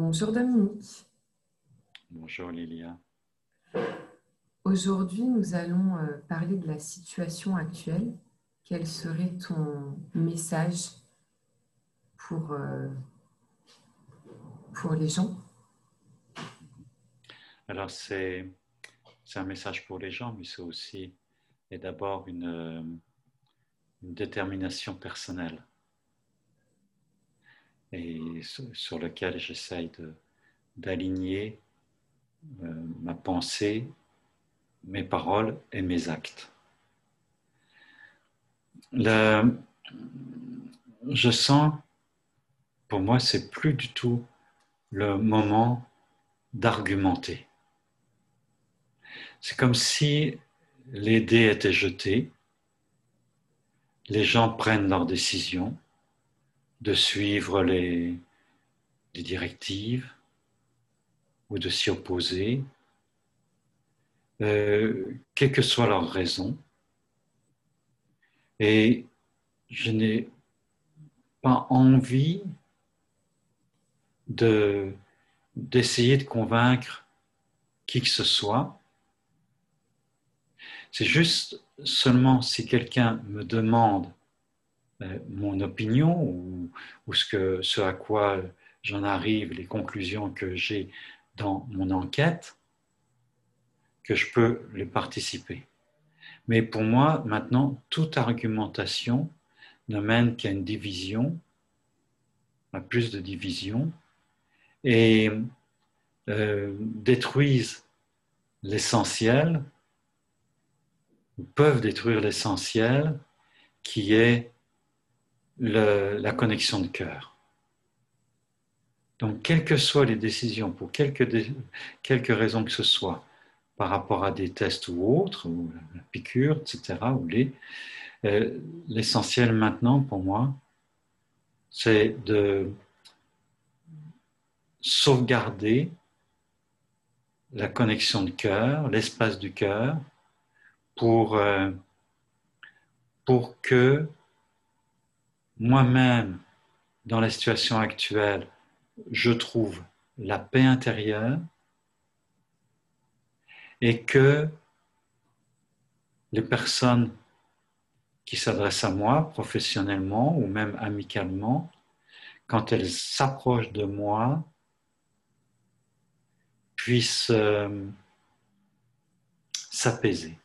Bonjour Dominique. Bonjour Lilia. Aujourd'hui, nous allons euh, parler de la situation actuelle. Quel serait ton message pour, euh, pour les gens? Alors, c'est un message pour les gens, mais c'est aussi et d'abord une, une détermination personnelle et sur lequel j'essaye d'aligner euh, ma pensée, mes paroles et mes actes. je sens, pour moi, c'est plus du tout le moment d'argumenter. C'est comme si les dés étaient jetés, les gens prennent leurs décisions, de suivre les, directives ou de s'y opposer, euh, quelle que soit leur raison. Et je n'ai pas envie de, d'essayer de convaincre qui que ce soit. C'est juste seulement si quelqu'un me demande mon opinion ou, ce, que, ce à quoi j'en arrive, les conclusions que j'ai dans mon enquête, que je peux les participer. Mais pour moi, maintenant, toute argumentation ne mène qu'à une division, à plus de division, et euh, détruisent l'essentiel, peuvent détruire l'essentiel, qui est la connexion de cœur. Donc, quelles que soient les décisions, pour quelques, quelques raisons que ce soit, par rapport à des tests ou autres, ou la piqûre, etc., ou les, euh, l'essentiel maintenant pour moi, c'est de sauvegarder la connexion de cœur, l'espace du cœur, pour, euh, pour que moi-même, dans la situation actuelle, je trouve la paix intérieure et que les personnes qui s'adressent à moi professionnellement ou même amicalement, quand elles s'approchent de moi, puissent euh, s'apaiser.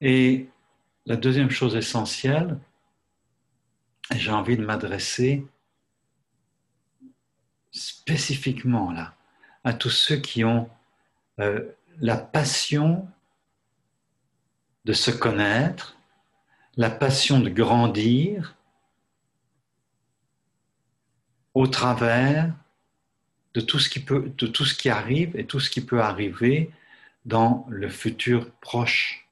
Et la deuxième chose essentielle, j'ai envie de m'adresser spécifiquement là à tous ceux qui ont euh, la passion de se connaître, la passion de grandir au travers de tout ce qui peut, de tout ce qui arrive et tout ce qui peut arriver dans le futur proche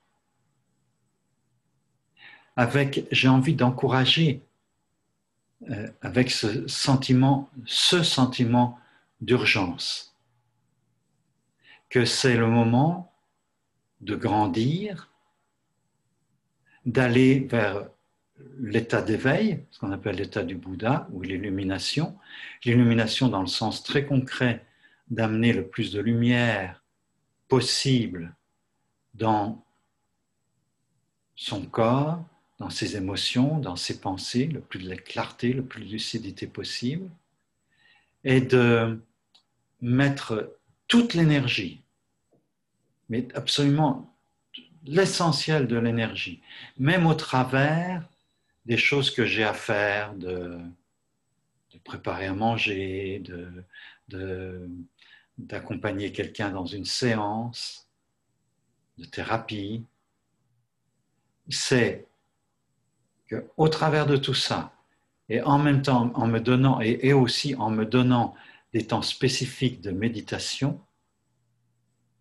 avec, j'ai envie d'encourager euh, avec ce sentiment, ce sentiment d'urgence, que c'est le moment de grandir, d'aller vers l'état d'éveil, ce qu'on appelle l'état du Bouddha, ou l'illumination. L'illumination dans le sens très concret d'amener le plus de lumière possible dans son corps, dans ses émotions, dans ses pensées, le plus de clarté, le plus de lucidité possible, et de mettre toute l'énergie, mais absolument l'essentiel de l'énergie, même au travers des choses que j'ai à faire, de, préparer à manger, d'accompagner quelqu'un dans une séance de thérapie, c'est au travers de tout ça, et en même temps en me donnant, et, aussi en me donnant des temps spécifiques de méditation,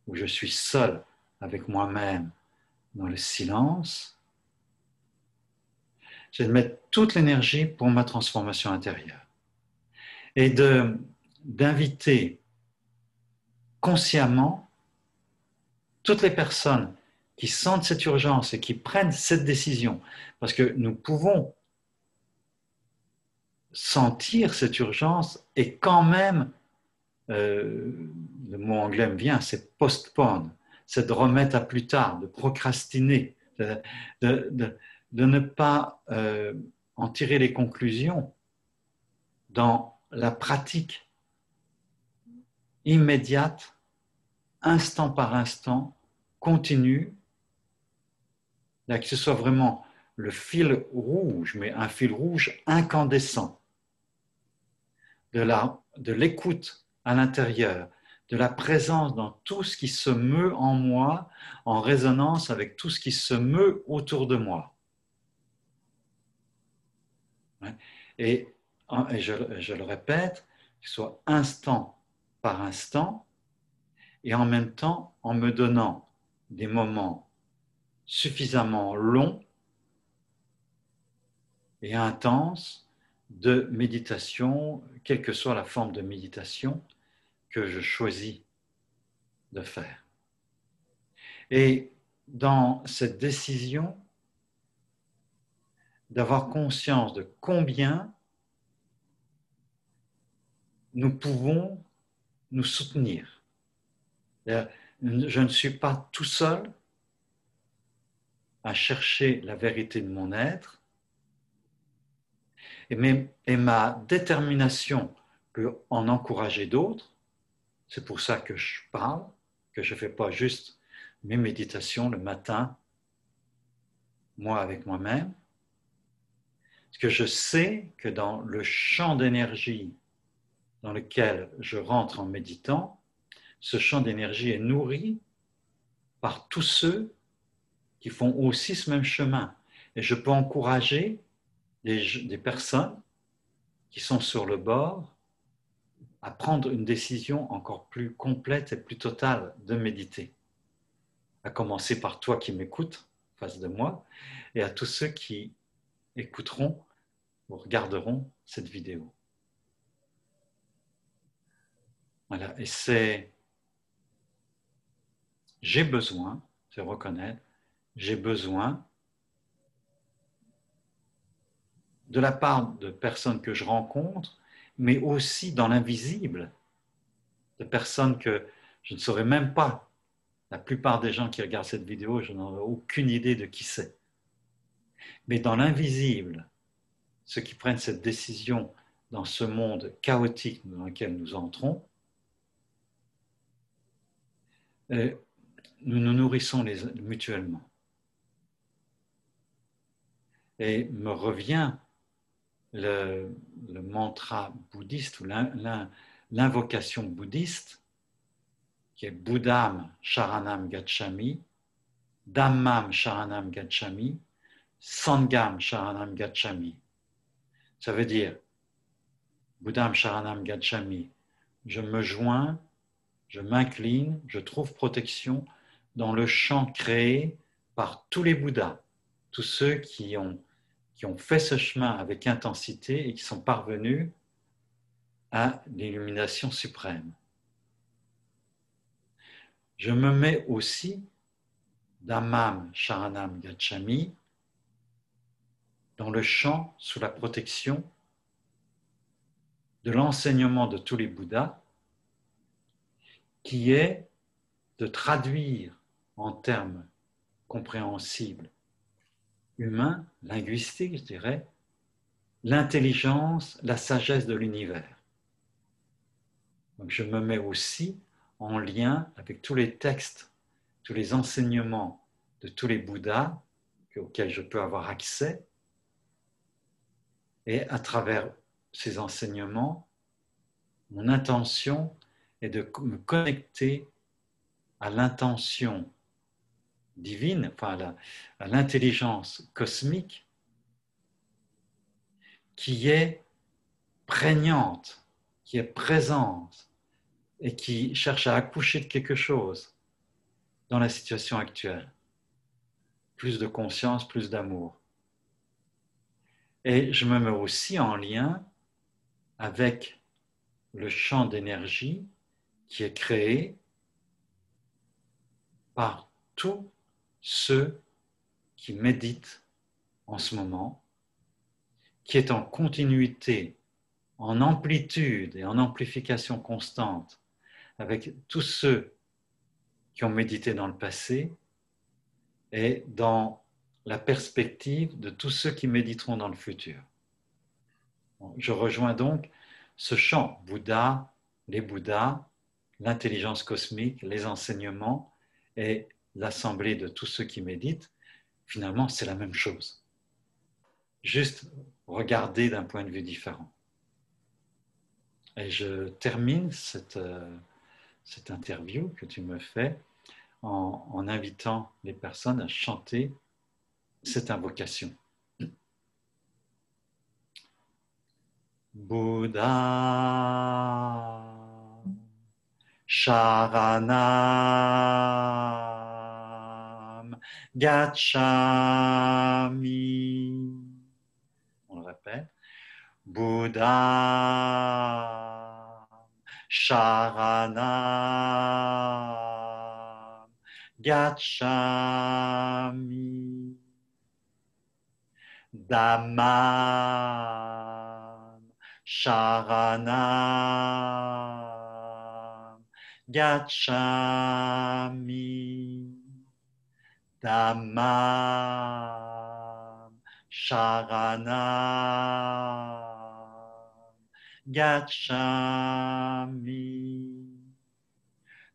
où je suis seul avec moi-même dans le silence, c'est de mettre toute l'énergie pour ma transformation intérieure. Et d'inviter consciemment toutes les personnes qui sentent cette urgence et qui prennent cette décision. Parce que nous pouvons sentir cette urgence et quand même, euh, le mot anglais me vient, c'est postpone, c'est de remettre à plus tard, de procrastiner, de, ne pas euh, en tirer les conclusions dans la pratique immédiate, instant par instant, continue, que ce soit vraiment le fil rouge, mais un fil rouge incandescent de l'écoute à l'intérieur, de la présence dans tout ce qui se meut en moi, en résonance avec tout ce qui se meut autour de moi. Et, je, le répète, qu'il soit instant par instant, et en même temps en me donnant des moments suffisamment longs et intenses de méditation, quelle que soit la forme de méditation que je choisis de faire. Et dans cette décision d'avoir conscience de combien nous pouvons nous soutenir. Je ne suis pas tout seul à chercher la vérité de mon être, et, ma détermination peut en encourager d'autres. C'est pour ça que je parle, que je ne fais pas juste mes méditations le matin, moi avec moi-même. Parce que je sais que dans le champ d'énergie dans lequel je rentre en méditant, ce champ d'énergie est nourri par tous ceux qui font aussi ce même chemin. Et je peux encourager des, personnes qui sont sur le bord à prendre une décision encore plus complète et plus totale de méditer. À commencer par toi qui m'écoutes face de moi et à tous ceux qui écouteront ou regarderont cette vidéo. Voilà, et c'est j'ai besoin, c'est reconnaître, j'ai besoin de la part de personnes que je rencontre, mais aussi dans l'invisible, de personnes que je ne saurais même pas. La plupart des gens qui regardent cette vidéo, je n'en ai aucune idée de qui c'est. Mais dans l'invisible, ceux qui prennent cette décision dans ce monde chaotique dans lequel nous entrons, euh, nous nous nourrissons mutuellement. Et me revient le, mantra bouddhiste ou l'invocation bouddhiste, qui est Buddham Sharanam Gachami, Dhammam Sharanam Gachami, Sangam Sharanam Gachami. Ça veut dire Buddham Sharanam Gachami, je me joins, je m'incline, je trouve protection dans le champ créé par tous les Bouddhas, tous ceux qui ont qui ont fait ce chemin avec intensité et qui sont parvenus à l'illumination suprême. Je me mets aussi d'Amam Sharanam Gachami dans le champ sous la protection de l'enseignement de tous les Bouddhas qui est de traduire en termes compréhensibles humain, linguistique, je dirais, l'intelligence, la sagesse de l'univers. Donc je me mets aussi en lien avec tous les textes, tous les enseignements de tous les Bouddhas auxquels je peux avoir accès. Et à travers ces enseignements, mon intention est de me connecter à l'intention divine, enfin l'intelligence cosmique, qui est prégnante, qui est présente et qui cherche à accoucher de quelque chose dans la situation actuelle. Plus de conscience, plus d'amour. Et je me mets aussi en lien avec le champ d'énergie qui est créé par tout ceux qui méditent en ce moment, qui est en continuité, en amplitude et en amplification constante avec tous ceux qui ont médité dans le passé et dans la perspective de tous ceux qui méditeront dans le futur. Je rejoins donc ce champ, Bouddha, les Bouddhas, l'intelligence cosmique, les enseignements et l'assemblée de tous ceux qui méditent, finalement, c'est la même chose. Juste regarder d'un point de vue différent. Et je termine cette, euh, interview que tu me fais en, invitant les personnes à chanter cette invocation. Bouddha Gachami. On le répète. Bouddha Sharanam Gachami. Dhamma Sharanam Gachami Dhammam Sharanam Gachami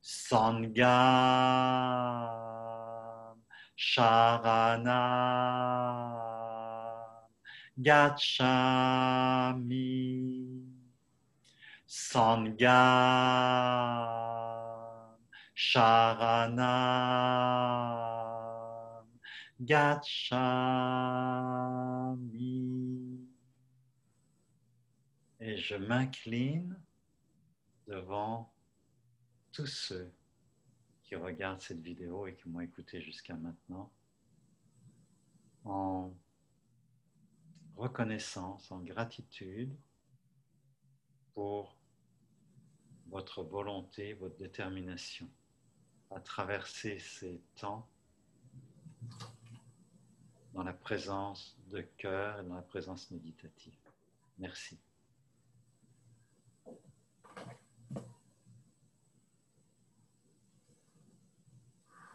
Sangham Sharanam Gachami Sangham Sharanam Gachami. Et je m'incline devant tous ceux qui regardent cette vidéo et qui m'ont écouté jusqu'à maintenant en reconnaissance, en gratitude pour votre volonté, votre détermination à traverser ces temps dans la présence de cœur et dans la présence méditative. Merci.